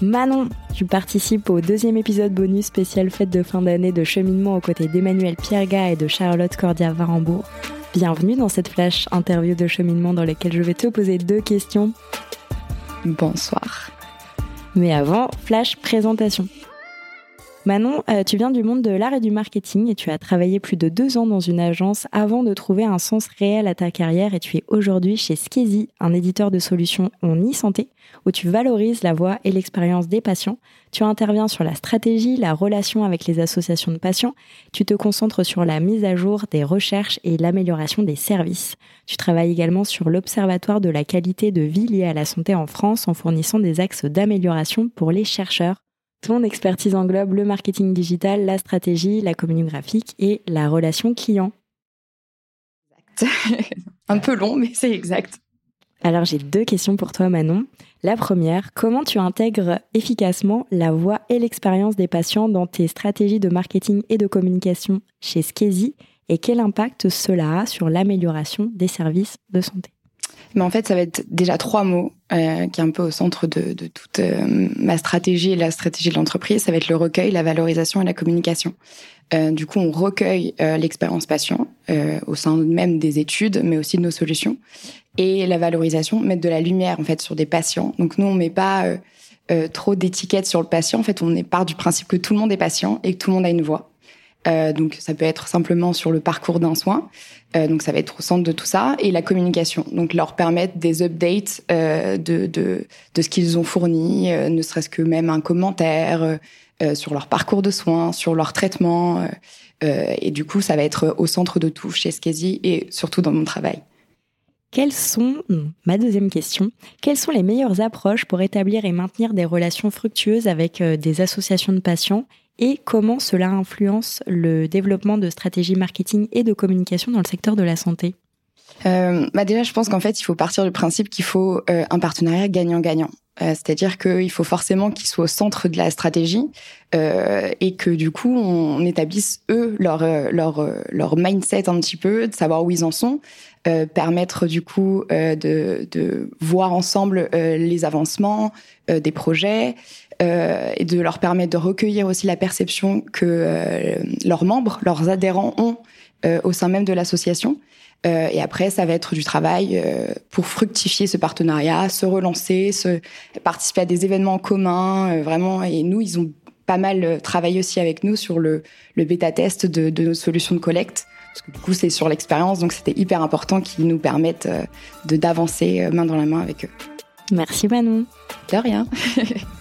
Manon, tu participes au deuxième épisode bonus spécial fête de fin d'année de cheminement aux côtés d'Emmanuel Pierga et de Charlotte Cordia-Varambourg. Bienvenue dans cette flash interview de cheminement dans laquelle je vais te poser deux questions. Bonsoir. Mais avant, flash présentation. Manon, euh, tu viens du monde de l'art et du marketing et tu as travaillé plus de deux ans dans une agence avant de trouver un sens réel à ta carrière et tu es aujourd'hui chez Skezi, un éditeur de solutions en e-santé où tu valorises la voix et l'expérience des patients. Tu interviens sur la stratégie, la relation avec les associations de patients. Tu te concentres sur la mise à jour des recherches et l'amélioration des services. Tu travailles également sur l'observatoire de la qualité de vie liée à la santé en France en fournissant des axes d'amélioration pour les chercheurs. Ton expertise englobe le marketing digital, la stratégie, la communication graphique et la relation client. Exact. Un peu long, mais c'est exact. Alors j'ai deux questions pour toi Manon. La première, comment tu intègres efficacement la voix et l'expérience des patients dans tes stratégies de marketing et de communication chez Skezi et quel impact cela a sur l'amélioration des services de santé? Mais en fait, ça va être déjà trois mots euh, qui est un peu au centre de, de toute euh, ma stratégie et la stratégie de l'entreprise. Ça va être le recueil, la valorisation et la communication. Euh, du coup, on recueille euh, l'expérience patient euh, au sein même des études, mais aussi de nos solutions. Et la valorisation, mettre de la lumière en fait sur des patients. Donc nous, on met pas trop d'étiquettes sur le patient. En fait, on part du principe que tout le monde est patient et que tout le monde a une voix. Euh, donc ça peut être simplement sur le parcours d'un soin. Euh, donc ça va être au centre de tout ça et la communication. Donc leur permettre des updates euh, de, de, ce qu'ils ont fourni, ne serait-ce que même un commentaire sur leur parcours de soins, sur leur traitement. et du coup, ça va être au centre de tout chez Skezi et surtout dans mon travail. Quelles sont, ma deuxième question, quelles sont les meilleures approches pour établir et maintenir des relations fructueuses avec des associations de patients et comment cela influence le développement de stratégies marketing et de communication dans le secteur de la santé? Euh, bah déjà, je pense qu'en fait, il faut partir du principe qu'il faut euh, un partenariat gagnant-gagnant. Euh, C'est-à-dire qu'il faut forcément qu'ils soient au centre de la stratégie euh, et que du coup, on établisse eux leur euh, leur leur mindset un petit peu, de savoir où ils en sont, permettre du coup de de voir ensemble les avancements des projets, et de leur permettre de recueillir aussi la perception que leurs membres, leurs adhérents ont euh, au sein même de l'association. Euh, et après, ça va être du travail pour fructifier ce partenariat, se relancer, se participer à des événements communs, vraiment. Et nous, ils ont pas mal travaillé aussi avec nous sur le, le bêta-test de, de nos solutions de collecte. Parce que du coup, c'est sur l'expérience, donc c'était hyper important qu'ils nous permettent de d'avancer main dans la main avec eux. Merci Manon. De rien.